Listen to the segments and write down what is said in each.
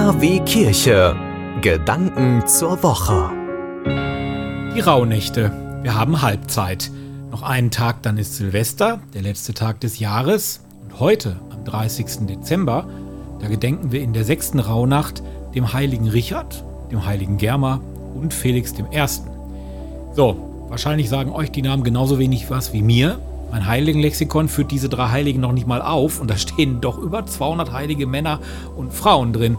KW Kirche. Gedanken zur Woche. Die Rauhnächte. Wir haben Halbzeit. Noch einen Tag, dann ist Silvester, der letzte Tag des Jahres. Und heute, am 30. Dezember, da gedenken wir in der sechsten Rauhnacht dem heiligen Richard, dem heiligen Germa und Felix I. So, wahrscheinlich sagen euch die Namen genauso wenig was wie mir. Mein Heiligenlexikon führt diese drei Heiligen noch nicht mal auf und da stehen doch über 200 heilige Männer und Frauen drin.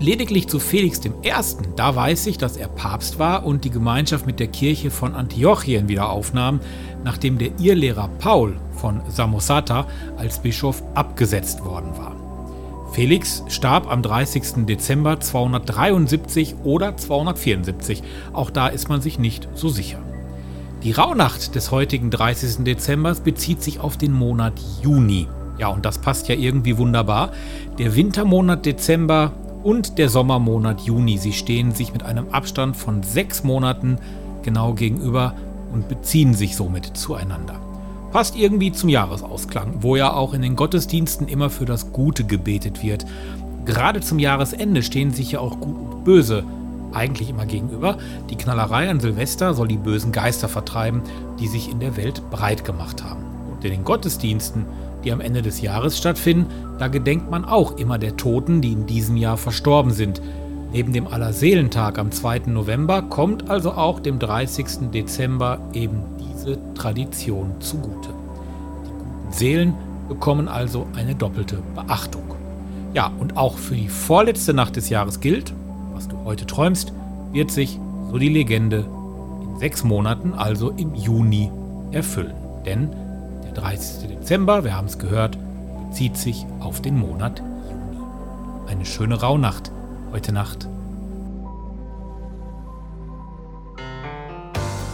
Lediglich zu Felix I., da weiß ich, dass er Papst war und die Gemeinschaft mit der Kirche von Antiochien wieder aufnahm, nachdem der Irrlehrer Paul von Samosata als Bischof abgesetzt worden war. Felix starb am 30. Dezember 273 oder 274, auch da ist man sich nicht so sicher. Die Rauhnacht des heutigen 30. Dezember bezieht sich auf den Monat Juni. Ja, und das passt ja irgendwie wunderbar. Der Wintermonat Dezember und der Sommermonat Juni, sie stehen sich mit einem Abstand von sechs Monaten genau gegenüber und beziehen sich somit zueinander. Passt irgendwie zum Jahresausklang, wo ja auch in den Gottesdiensten immer für das Gute gebetet wird. Gerade zum Jahresende stehen sich ja auch Gut und Böse eigentlich immer gegenüber. Die Knallerei an Silvester soll die bösen Geister vertreiben, die sich in der Welt breit gemacht haben. Und in den Gottesdiensten, die am Ende des Jahres stattfinden, da gedenkt man auch immer der Toten, die in diesem Jahr verstorben sind. Neben dem Allerseelentag am 2. November kommt also auch dem 30. Dezember eben diese Tradition zugute. Die guten Seelen bekommen also eine doppelte Beachtung. Ja, und auch für die vorletzte Nacht des Jahres gilt, was du heute träumst, wird sich, so die Legende, in sechs Monaten, also im Juni, erfüllen. Denn der 30. Dezember, wir haben es gehört, bezieht sich auf den Monat Juni. Eine schöne Rauhnacht heute Nacht.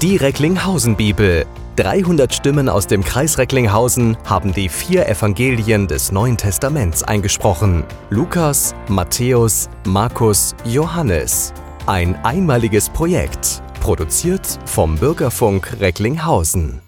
Die Recklinghausen Bibel. 300 Stimmen aus dem Kreis Recklinghausen haben die vier Evangelien des Neuen Testaments eingesprochen. Lukas, Matthäus, Markus, Johannes. Ein einmaliges Projekt, produziert vom Bürgerfunk Recklinghausen.